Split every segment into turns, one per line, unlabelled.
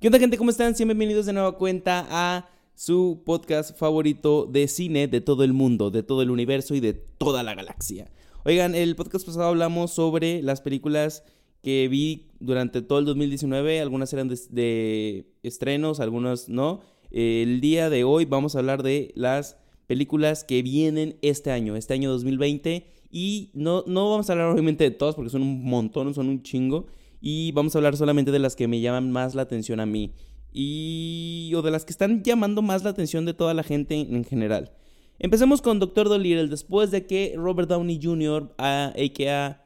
¿Qué onda gente? ¿Cómo están? Bienvenidos de nueva cuenta a su podcast favorito de cine de todo el mundo, de todo el universo y de toda la galaxia. Oigan, el podcast pasado hablamos sobre las películas que vi durante todo el 2019, algunas eran de, estrenos, algunas no. El día de hoy vamos a hablar de las películas que vienen este año, este año 2020. Y no, no vamos a hablar obviamente de todas porque son un montón, son un chingo y vamos a hablar solamente de las que me llaman más la atención a mí y o de las que están llamando más la atención de toda la gente en, general. Empecemos con Doctor Dolittle después de que Robert Downey Jr., a.k.a.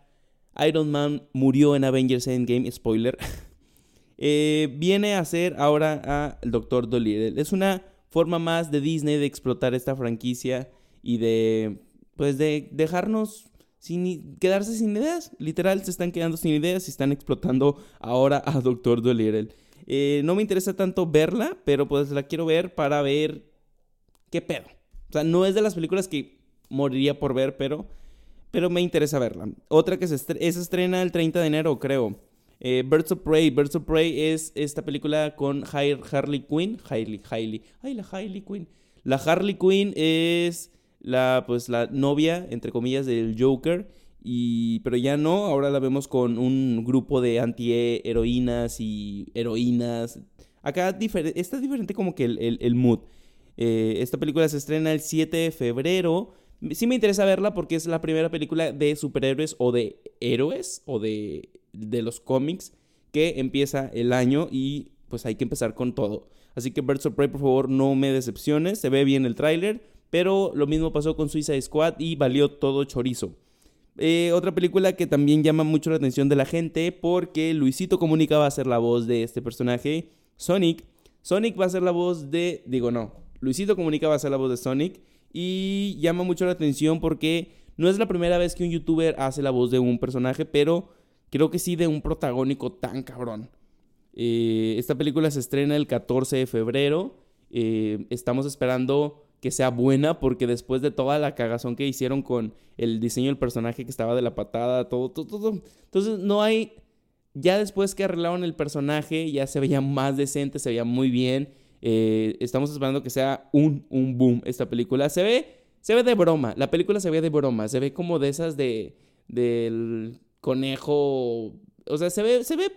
Iron Man, murió en Avengers Endgame, spoiler, eh, viene a ser ahora a Doctor Dolittle. Es una forma más de Disney de explotar esta franquicia y de, pues, de dejarnos sin quedarse sin ideas. Literal, se están quedando sin ideas y están explotando ahora a Doctor Dolittle. Eh, no me interesa tanto verla, pero pues la quiero ver para ver qué pedo. O sea, no es de las películas que moriría por ver, pero, pero me interesa verla. Otra que se estrena el 30 de enero, creo. Eh, Birds of Prey. Birds of Prey es esta película con Harley Quinn. Harley, Harley. Ay, la Harley Quinn. La Harley Quinn es la, pues, la novia, entre comillas, del Joker. Y, pero ya no, ahora la vemos con un grupo de anti-heroínas y heroínas. Acá está diferente como que el, mood. Eh, esta película se estrena el 7 de febrero. Sí me interesa verla porque es la primera película de superhéroes o de héroes o de, de los cómics que empieza el año y pues hay que empezar con todo. Así que Birds of Prey, por favor, no me decepciones. Se ve bien el tráiler. Pero lo mismo pasó con Suicide Squad y valió todo chorizo. Eh, otra película que también llama mucho la atención de la gente porque Luisito Comunica va a ser la voz de este personaje, Sonic. Sonic va a ser la voz de, digo no, Luisito Comunica va a ser la voz de Sonic y llama mucho la atención porque no es la primera vez que un youtuber hace la voz de un personaje, pero creo que sí de un protagónico tan cabrón. Eh, esta película se estrena el 14 de febrero. Eh, estamos esperando que sea buena, porque después de toda la cagazón que hicieron con el diseño del personaje que estaba de la patada, todo, todo, todo. Entonces no hay, ya después que arreglaron el personaje, ya se veía más decente, se veía muy bien. Eh, estamos esperando que sea un, un boom esta película. Se ve, se ve de broma, la película se ve de broma, se ve como de esas de, del conejo, o sea, se ve, se ve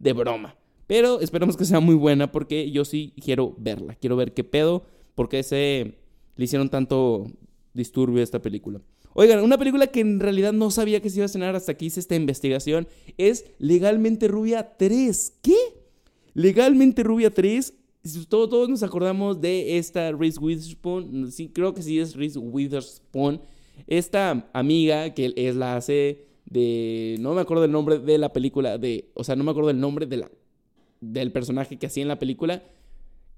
de broma. Pero esperamos que sea muy buena porque yo sí quiero verla, quiero ver qué pedo, porque ese le hicieron tanto disturbio esta película. Oigan, una película que en realidad no sabía que se iba a estrenar hasta que hice esta investigación es Legalmente Rubia 3. ¿Qué? Legalmente Rubia 3. Todos, nos acordamos de esta Reese Witherspoon. Sí, creo que sí es Reese Witherspoon. Esta amiga que es la hace de. No me acuerdo del nombre de la película. De, o sea, no me acuerdo del nombre de la, del personaje que hacía en la película.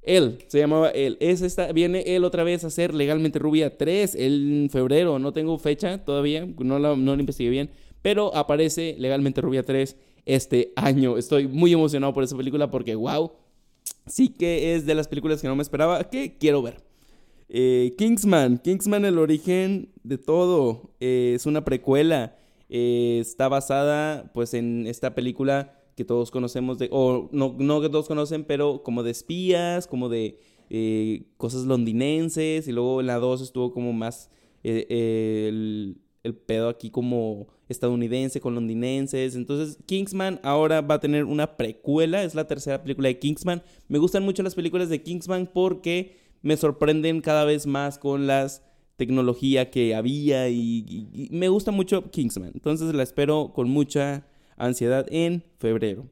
Él, se llamaba él. Es viene él otra vez a ser Legalmente Rubia 3 en febrero. No tengo fecha todavía, no la, no investigué bien. Pero aparece Legalmente Rubia 3 este año. Estoy muy emocionado por esa película porque, wow, sí que es de las películas que no me esperaba, que quiero ver. Eh, Kingsman, Kingsman, el origen de todo. Eh, es una precuela. Eh, está basada pues en esta película que todos conocemos, de, o no, no que todos conocen, pero como de espías, como de eh, cosas londinenses, y luego en la 2 estuvo como más eh, el, el, pedo aquí como estadounidense con londinenses. Entonces Kingsman ahora va a tener una precuela, es la tercera película de Kingsman. Me gustan mucho las películas de Kingsman porque me sorprenden cada vez más con las tecnología que había y me gusta mucho Kingsman. Entonces la espero con mucha ansiedad en febrero.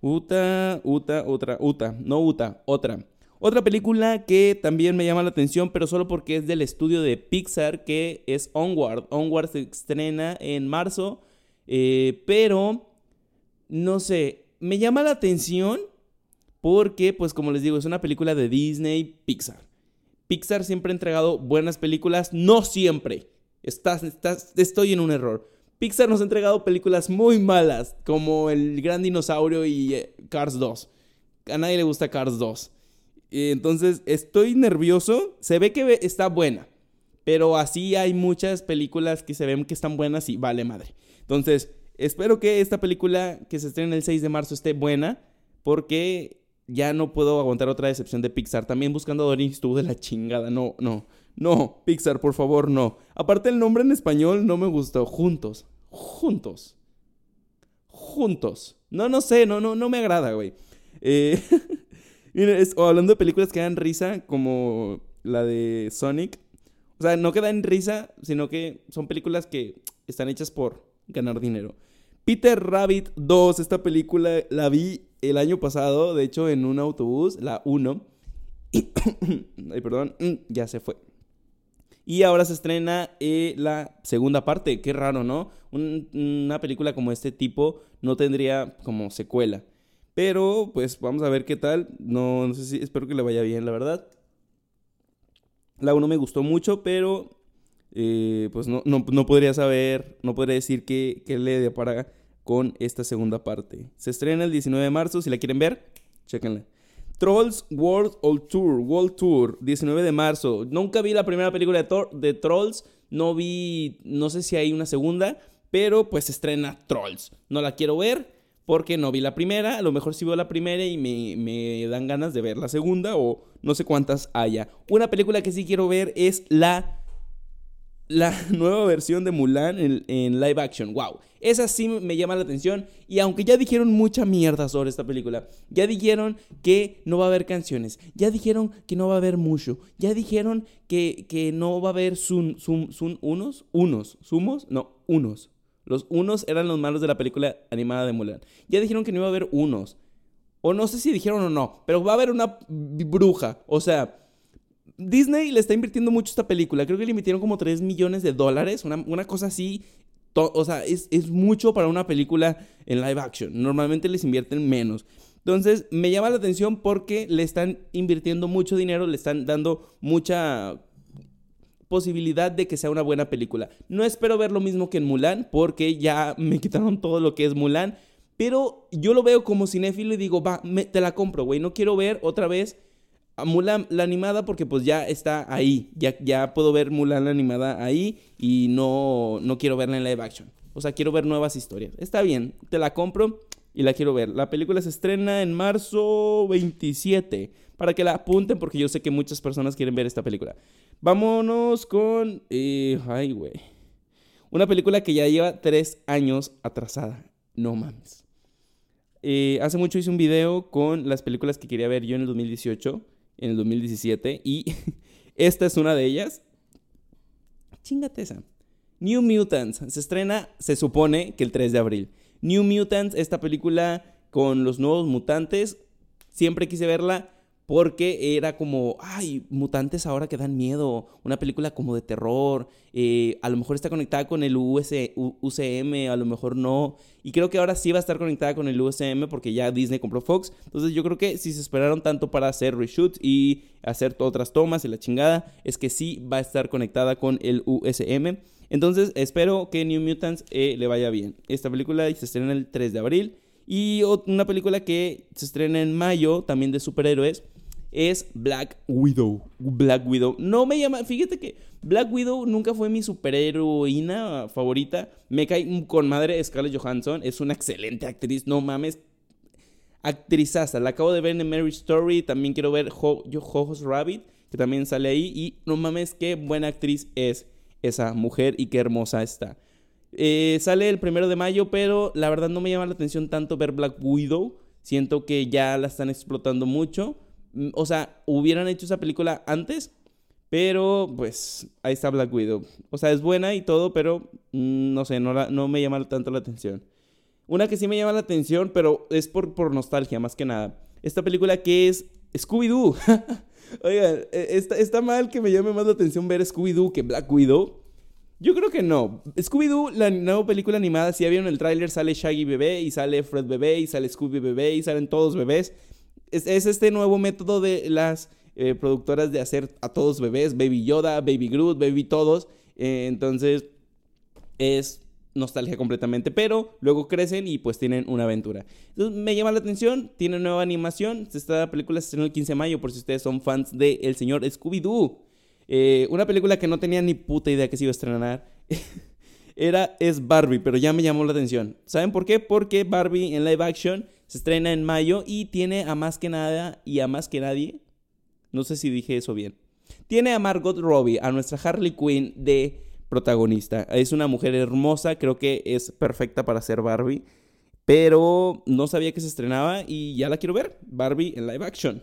Uta, Uta, otra, Uta, no Uta, otra. Otra película que también me llama la atención, pero solo porque es del estudio de Pixar, que es Onward. Onward se estrena en marzo, eh, pero no sé, me llama la atención porque, pues como les digo, es una película de Disney Pixar. Pixar siempre ha entregado buenas películas, no siempre. Estás, estás, estoy en un error. Pixar nos ha entregado películas muy malas, como El Gran Dinosaurio y eh, Cars 2. A nadie le gusta Cars 2. Entonces, estoy nervioso. Se ve que está buena. Pero así hay muchas películas que se ven que están buenas y vale madre. Entonces, espero que esta película que se estrena el 6 de marzo esté buena. Porque ya no puedo aguantar otra decepción de Pixar. También buscando a Dory estuvo de la chingada. No, no, no, Pixar, por favor, no. Aparte el nombre en español no me gustó. Juntos, juntos, juntos. No, no sé, no, no, no me agrada, güey. Eh, hablando de películas que dan risa, como la de Sonic. O sea, no que dan risa, sino que son películas que están hechas por ganar dinero. Peter Rabbit 2, esta película la vi el año pasado, de hecho en un autobús, la 1. Ay, perdón, ya se fue. Y ahora se estrena eh, la segunda parte, qué raro, ¿no? una película como este tipo no tendría como secuela. Pero pues vamos a ver qué tal. No, no sé si, espero que le vaya bien, la verdad. La 1 me gustó mucho, pero eh, pues no, no, podría saber, no podría decir qué, qué le depara con esta segunda parte. Se estrena el 19 de marzo, si la quieren ver, chequenla. Trolls World Tour, World Tour, 19 de marzo. Nunca vi la primera película de, Trolls, no vi, no sé si hay una segunda, pero pues estrena Trolls. No la quiero ver porque no vi la primera, a lo mejor sí veo la primera y me, me dan ganas de ver la segunda o no sé cuántas haya. Una película que sí quiero ver es la la nueva versión de Mulan en, live action. ¡Wow! Esa sí me llama la atención. Y aunque ya dijeron mucha mierda sobre esta película, ya dijeron que no va a haber canciones, ya dijeron que no va a haber mucho, ya dijeron que, que no va a haber sun, sun, sun, unos, unos, sumos, no, unos. Los unos eran los malos de la película animada de Mulan. Ya dijeron que no iba a haber unos. O no sé si dijeron o no, pero va a haber una bruja. O sea, Disney le está invirtiendo mucho esta película. Creo que le invirtieron como 3 millones de dólares. Una, cosa así. O sea, es, mucho para una película en live action. Normalmente les invierten menos. Entonces, me llama la atención porque le están invirtiendo mucho dinero, le están dando mucha posibilidad de que sea una buena película. No espero ver lo mismo que en Mulan, porque ya me quitaron todo lo que es Mulan. Pero yo lo veo como cinéfilo y digo, va, te la compro, güey. No quiero ver otra vez a Mulan la animada porque pues ya está ahí. Ya, ya puedo ver Mulan la animada ahí y no, no quiero verla en live action. O sea, quiero ver nuevas historias. Está bien, te la compro y la quiero ver. La película se estrena en marzo 27. Para que la apunten porque yo sé que muchas personas quieren ver esta película. Vámonos con... Eh, ay, güey. Una película que ya lleva tres años atrasada. No mames. Eh, hace mucho hice un video con las películas que quería ver yo en el 2018 en el 2017 y esta es una de ellas. Chingate esa. New Mutants se estrena, se supone que el 3 de abril. New Mutants, esta película con los nuevos mutantes, siempre quise verla porque era como, ay, mutantes ahora que dan miedo, una película como de terror, eh, a lo mejor está conectada con el UCM, a lo mejor no, y creo que ahora sí va a estar conectada con el UCM porque ya Disney compró Fox, entonces yo creo que si se esperaron tanto para hacer reshoots y hacer otras tomas y la chingada, es que sí va a estar conectada con el USM. Entonces espero que New Mutants eh, le vaya bien. Esta película se estrena el 3 de abril. Y una película que se estrena en mayo, también de superhéroes, es Black Widow. Black Widow. No me llama, fíjate que Black Widow nunca fue mi superheroína favorita. Me cae con madre Scarlett Johansson. Es una excelente actriz, no mames. Actrizaza. La acabo de ver en Mary Story. También quiero ver Ho Jojo's Rabbit, que también sale ahí. Y no mames, qué buena actriz es esa mujer y qué hermosa está. Eh, sale el primero de mayo, pero la verdad no me llama la atención tanto ver Black Widow. Siento que ya la están explotando mucho. Mm, o sea, hubieran hecho esa película antes, pero pues ahí está Black Widow. O sea, es buena y todo, pero mm, no sé, no, no me llama tanto la atención. Una que sí me llama la atención, pero es por, por nostalgia más que nada. Esta película que es Scooby-Doo. Oigan, e, está, está mal que me llame más la atención ver Scooby-Doo que Black Widow. Yo creo que no. Scooby-Doo, la nueva película animada, si ya vieron el tráiler, sale Shaggy bebé y sale Fred bebé y sale Scooby bebé y salen todos bebés es, este nuevo método de las eh, productoras de hacer a todos bebés, Baby Yoda, Baby Groot, Baby todos. Eh, entonces es nostalgia completamente, pero luego crecen y pues tienen una aventura. Entonces me llama la atención, tiene nueva animación, esta película se estrenó el 15 de mayo por si ustedes son fans de El Señor Scooby-Doo. Eh, una película que no tenía ni puta idea que se iba a estrenar. Era, es Barbie, pero ya me llamó la atención. ¿Saben por qué? Porque Barbie en live action Se estrena en mayo y tiene a más que nada y a más que nadie. No sé si dije eso bien. Tiene a Margot Robbie, a nuestra Harley Quinn de protagonista. Es una mujer hermosa, creo que es perfecta para ser Barbie. Pero no sabía que se estrenaba y ya la quiero ver. Barbie en live action.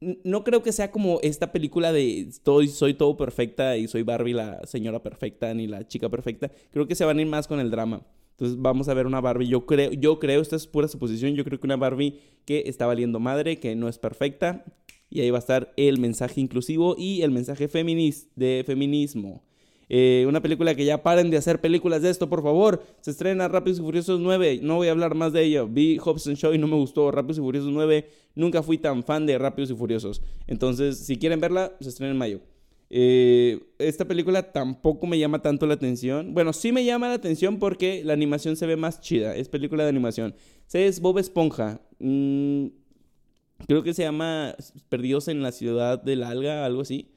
No creo que sea como esta película de soy todo perfecta y soy Barbie la señora perfecta ni la chica perfecta. Creo que se van a ir más con el drama. Entonces vamos a ver una Barbie, yo creo, yo creo, esta es pura suposición, yo creo que una Barbie que está valiendo madre, que no es perfecta, y ahí va a estar el mensaje inclusivo y el mensaje feminista de feminismo. Eh, una película que ya paren de hacer películas de esto, por favor. Se estrena Rápidos y Furiosos 9. No voy a hablar más de ello. Vi Hobson Show y no me gustó. Rápidos y Furiosos 9. Nunca fui tan fan de Rápidos y Furiosos. Entonces, si quieren verla, se estrena en mayo. Eh, esta película tampoco me llama tanto la atención. Bueno, sí me llama la atención porque la animación se ve más chida. Es película de animación. Se es Bob Esponja. Mm, creo que se llama Perdidos en la ciudad del alga, algo así.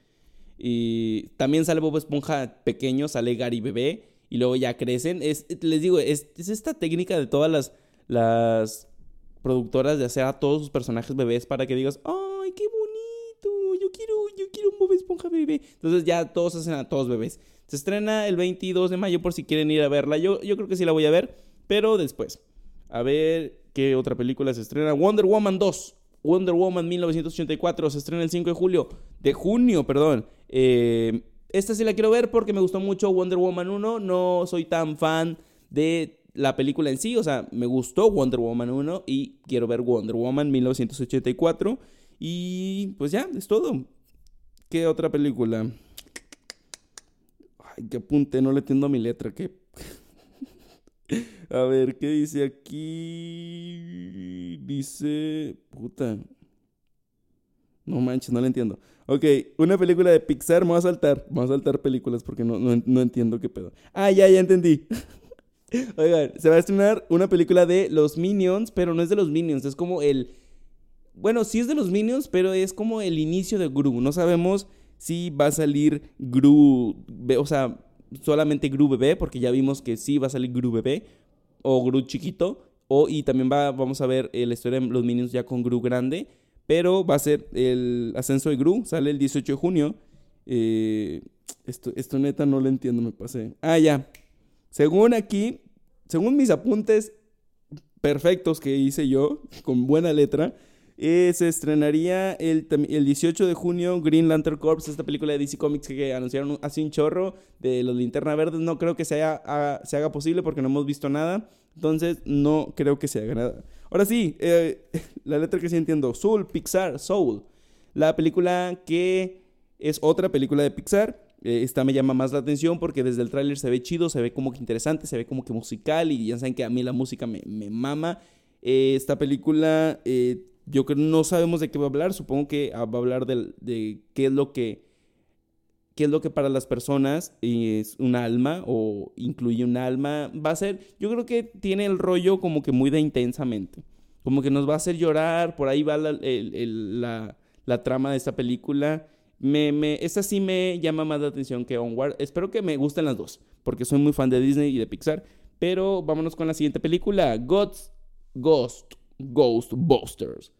Y también sale Bob Esponja pequeño, sale Gary bebé. Y luego ya crecen. Es, les digo, es, esta técnica de todas las, las productoras de hacer a todos sus personajes bebés para que digas, ¡ay, qué bonito! Yo quiero, yo quiero un Bob Entonces ya todos hacen a todos bebés. Se estrena el 22 de mayo por si quieren ir a verla. Yo, yo creo que sí la voy a ver, pero después. A ver qué otra película se estrena. Wonder Woman 2. Wonder Woman 1984 se estrena el 5 de julio. De junio, perdón. Eh, esta sí la quiero ver porque me gustó mucho Wonder Woman 1. No soy tan fan de la película en sí. O sea, me gustó Wonder Woman 1 y quiero ver Wonder Woman 1984. Y pues ya, es todo. ¿Qué otra película? Ay, qué apunte, no le entiendo a mi letra. ¿Qué? a ver, ¿qué dice aquí? Dice. Puta. No manches, no le entiendo. Ok, una película de Pixar, me voy a saltar. Vamos a saltar películas porque no, no, entiendo qué pedo. Ah, ya, ya entendí. Oigan, se va a estrenar una película de los Minions, pero no es de los Minions, es como el... Bueno, sí es de los Minions, pero es como el inicio de Gru. No sabemos si va a salir Gru, o sea, solamente Gru bebé, porque ya vimos que sí va a salir Gru bebé, o Gru chiquito, o y también va, vamos a ver la historia de los Minions ya con Gru grande. Pero va a ser el ascenso de Gru, sale el 18 de junio. Eh, esto, esto neta no lo entiendo, me pasé. Ah, ya. Según aquí, según mis apuntes perfectos que hice yo, con buena letra, eh, se estrenaría el, el, 18 de junio Green Lantern Corps, esta película de DC Comics que, anunciaron hace un chorro de los linterna verdes. No creo que se haga, se haga posible porque no hemos visto nada. Entonces, no creo que se haga nada. Ahora sí, eh, la letra que sí entiendo. Soul, Pixar, Soul. La película que es otra película de Pixar. Eh, esta me llama más la atención porque desde el tráiler se ve chido, se ve como que interesante, se ve como que musical y ya saben que a mí la música me, mama. Eh, esta película, yo creo no sabemos de qué va a hablar. Supongo que va a hablar de, de qué es lo que qué es lo que para las personas es un alma o incluye un alma, va a ser, yo creo que tiene el rollo como que muy de intensamente, como que nos va a hacer llorar, por ahí va la, la, trama de esta película. Me, me, esta sí me llama más la atención que Onward. Espero que me gusten las dos, porque soy muy fan de Disney y de Pixar. Pero vámonos con la siguiente película, Gods, Ghost, Ghostbusters.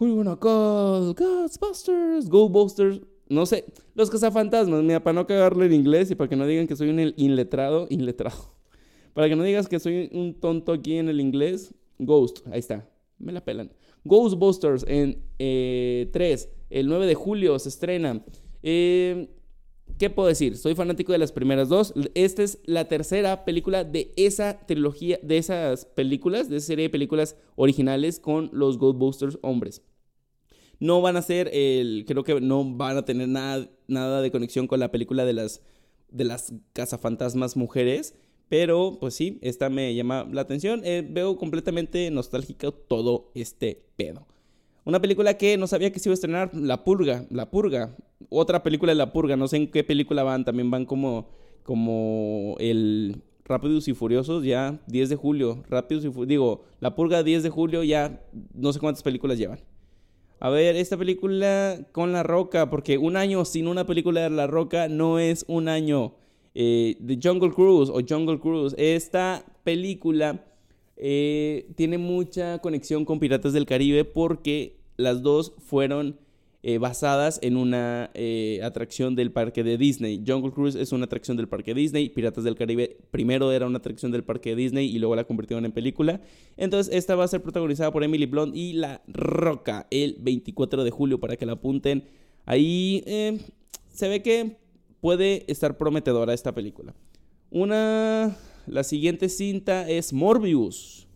Who you gonna call? Ghostbusters, Ghostbusters no sé, los cazafantasmas, mira, para no cagarlo en inglés y para que no digan que soy un inletrado, inletrado. Para que no digas que soy un tonto aquí en el inglés, Ghost, ahí está, me la pelan. Ghostbusters en 3, eh, el 9 de julio se estrena. Eh, ¿Qué puedo decir? Soy fanático de las primeras dos. Esta es la tercera película de esa trilogía, de esas películas, de esa serie de películas originales con los Ghostbusters hombres. No van a ser el, creo que no van a tener nada, nada de conexión con la película de las, de las cazafantasmas mujeres. Pero, pues sí, esta me llama la atención. Eh, veo completamente nostálgico todo este pedo. Una película que no sabía que se iba a estrenar, La Purga, La Purga. Otra película de La Purga, no sé en qué película van, también van como, como el Rápidos y Furiosos, ya 10 de julio. Rápidos y Furiosos, digo, La Purga 10 de julio, ya no sé cuántas películas llevan a ver, esta película con La Roca, porque un año sin una película de La Roca no es un año. Eh, de Jungle Cruise o Jungle Cruise, esta película eh, tiene mucha conexión con Piratas del Caribe porque las dos fueron eh, basadas en una eh, atracción del parque de Disney. Jungle Cruise es una atracción del parque Disney, Piratas del Caribe primero era una atracción del parque Disney y luego la convirtieron en película. Entonces esta va a ser protagonizada por Emily Blunt y La Roca el 24 de julio para que la apunten. Ahí se ve que puede estar prometedora esta película. Una la siguiente cinta es Morbius.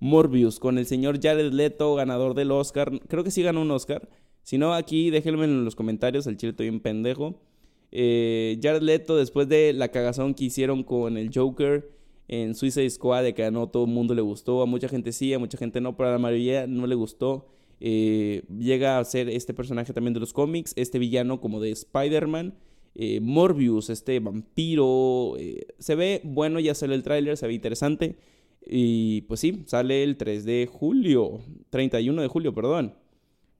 Morbius, con el señor Jared Leto, ganador del Oscar. Creo que sí ganó un Oscar. Si no, aquí déjenme en los comentarios, el chile estoy un pendejo. Eh, Jared Leto, después de la cagazón que hicieron con el Joker en Suicide Squad, de que no todo el mundo le gustó, a mucha gente sí, a mucha gente no, pero a la mayoría no le gustó. Eh, llega a ser este personaje también de los cómics, este villano como de Spider-Man. Eh, Morbius, este vampiro. Se ve bueno, ya sale el tráiler, se ve interesante. Y pues sí, sale el 3 de julio, 31 de julio, perdón.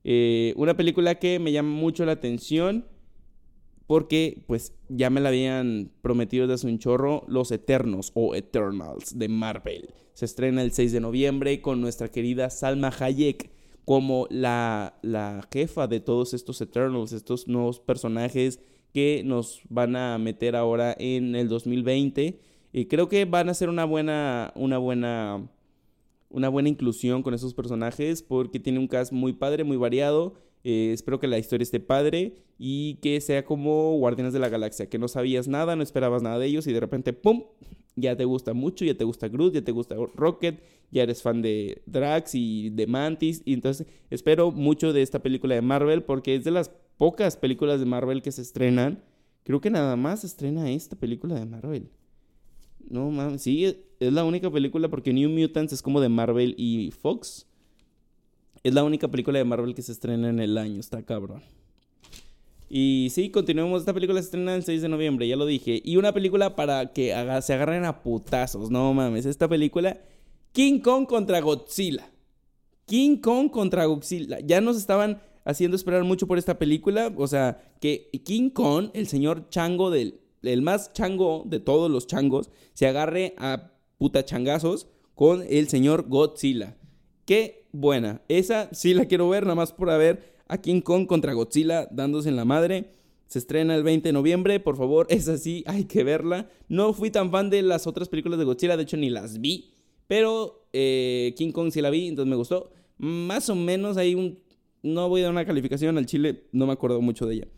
Eh, una película que me llama mucho la atención porque pues ya me la habían prometido desde un chorro, Los Eternos o Eternals de Marvel. Se estrena el 6 de noviembre con nuestra querida Salma Hayek como la, la jefa de todos estos Eternals, estos nuevos personajes que nos van a meter ahora en el 2020. Y creo que van a ser una buena, una buena, una buena inclusión con esos personajes porque tiene un cast muy padre, muy variado. Eh, espero que la historia esté padre y que sea como Guardianes de la Galaxia, que no sabías nada, no esperabas nada de ellos y de repente, ¡pum! Ya te gusta mucho, ya te gusta Groot, ya te gusta Rocket, ya eres fan de Drax y de Mantis. Y entonces espero mucho de esta película de Marvel porque es de las pocas películas de Marvel que se estrenan. Creo que nada más se estrena esta película de Marvel. No mames, sí, es la única película porque New Mutants es como de Marvel y Fox. Es la única película de Marvel que se estrena en el año, está cabrón. Y sí, continuemos. Esta película se estrena el 6 de noviembre, ya lo dije. Y una película para que se agarren a putazos, no mames. Esta película, King Kong contra Godzilla. King Kong contra Godzilla. Ya nos estaban haciendo esperar mucho por esta película. O sea, que King Kong, el señor chango del el más chango de todos los changos, se agarre a puta changazos con el señor Godzilla. Qué buena. Esa sí la quiero ver, nada más por haber a King Kong contra Godzilla dándose en la madre. Se estrena el 20 de noviembre, por favor, esa sí, hay que verla. No fui tan fan de las otras películas de Godzilla, de hecho ni las vi. Pero eh, King Kong sí la vi, entonces me gustó. Más o menos hay un no voy a dar una calificación al Chile, no me acuerdo mucho de ella.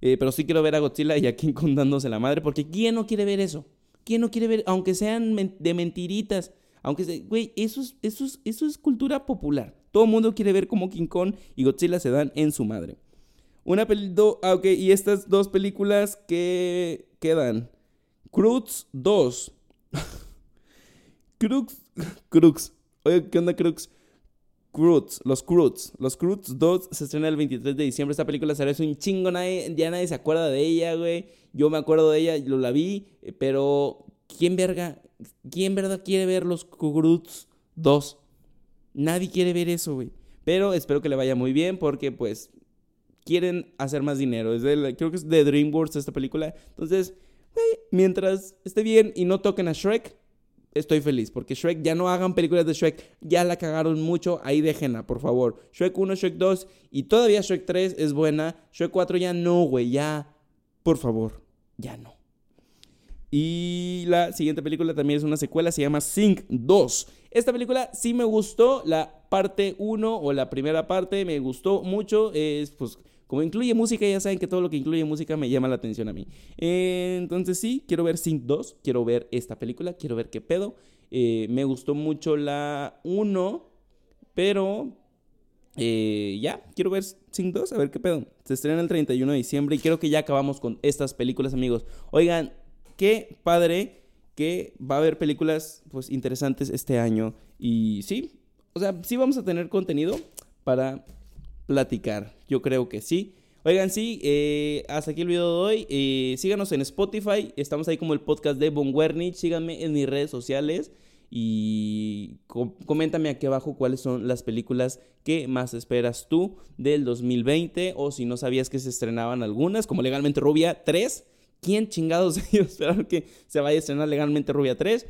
Eh, pero sí quiero ver a Godzilla y a King Kong dándose la madre, porque ¿quién no quiere ver eso? ¿Quién no quiere ver, aunque sean de mentiritas? Aunque se, güey, eso es, eso, es, eso es cultura popular. Todo el mundo quiere ver cómo King Kong y Godzilla se dan en su madre. Una película, ah, ok, y estas dos películas que quedan. Crux 2. Crux, Crux. Oye, ¿qué onda Crux? Croods, los Croods. Los Croods 2 se estrena el 23 de diciembre. Esta película será un chingo, nadie, ya nadie se acuerda de ella, güey. Yo me acuerdo de ella, lo la vi, eh, pero ¿quién verga? ¿Quién verdad quiere ver los Croods 2? Nadie quiere ver eso, güey. Pero espero que le vaya muy bien porque pues quieren hacer más dinero. Es creo que es de DreamWorks esta película. Entonces, güey, mientras esté bien y no toquen a Shrek, estoy feliz. Porque Shrek, ya no hagan películas de Shrek. Ya la cagaron mucho. Ahí déjenla, por favor. Shrek 1, Shrek 2 y todavía Shrek 3 es buena. Shrek 4 ya no, güey. Ya, por favor, ya no. Y la siguiente película también es una secuela, se llama Sing 2. Esta película sí me gustó, la parte 1 o la primera parte me gustó mucho. Es pues como incluye música, ya saben que todo lo que incluye música me llama la atención a mí. Eh, entonces sí, quiero ver Sync 2, quiero ver esta película, quiero ver qué pedo. Eh, me gustó mucho la 1, pero eh, ya, quiero ver Sync 2, a ver qué pedo. Se estrena el 31 de diciembre y creo que ya acabamos con estas películas, amigos. Oigan, qué padre que va a haber películas pues interesantes este año y sí, o sea, sí vamos a tener contenido para platicar. Yo creo que sí. Oigan, sí, eh, hasta aquí el video de hoy. Eh, síganos en Spotify. Estamos ahí como el podcast de Von Wernich. Síganme en mis redes sociales. Y coméntame aquí abajo cuáles son las películas que más esperas tú del 2020. O si no sabías que se estrenaban algunas, como Legalmente Rubia 3. ¿Quién chingados ellos esperaron que se vaya a estrenar Legalmente Rubia 3?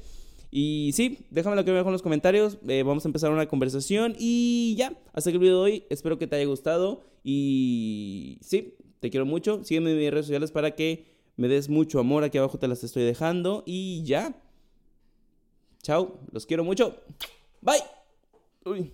Y sí, déjamelo que abajo en los comentarios. Eh, vamos a empezar una conversación. Y ya, hasta que el video de hoy. Espero que te haya gustado. Y sí, te quiero mucho. Sígueme en mis redes sociales para que me des mucho amor. Aquí abajo te las estoy dejando. Y ya. Chao, los quiero mucho. Bye. Uy.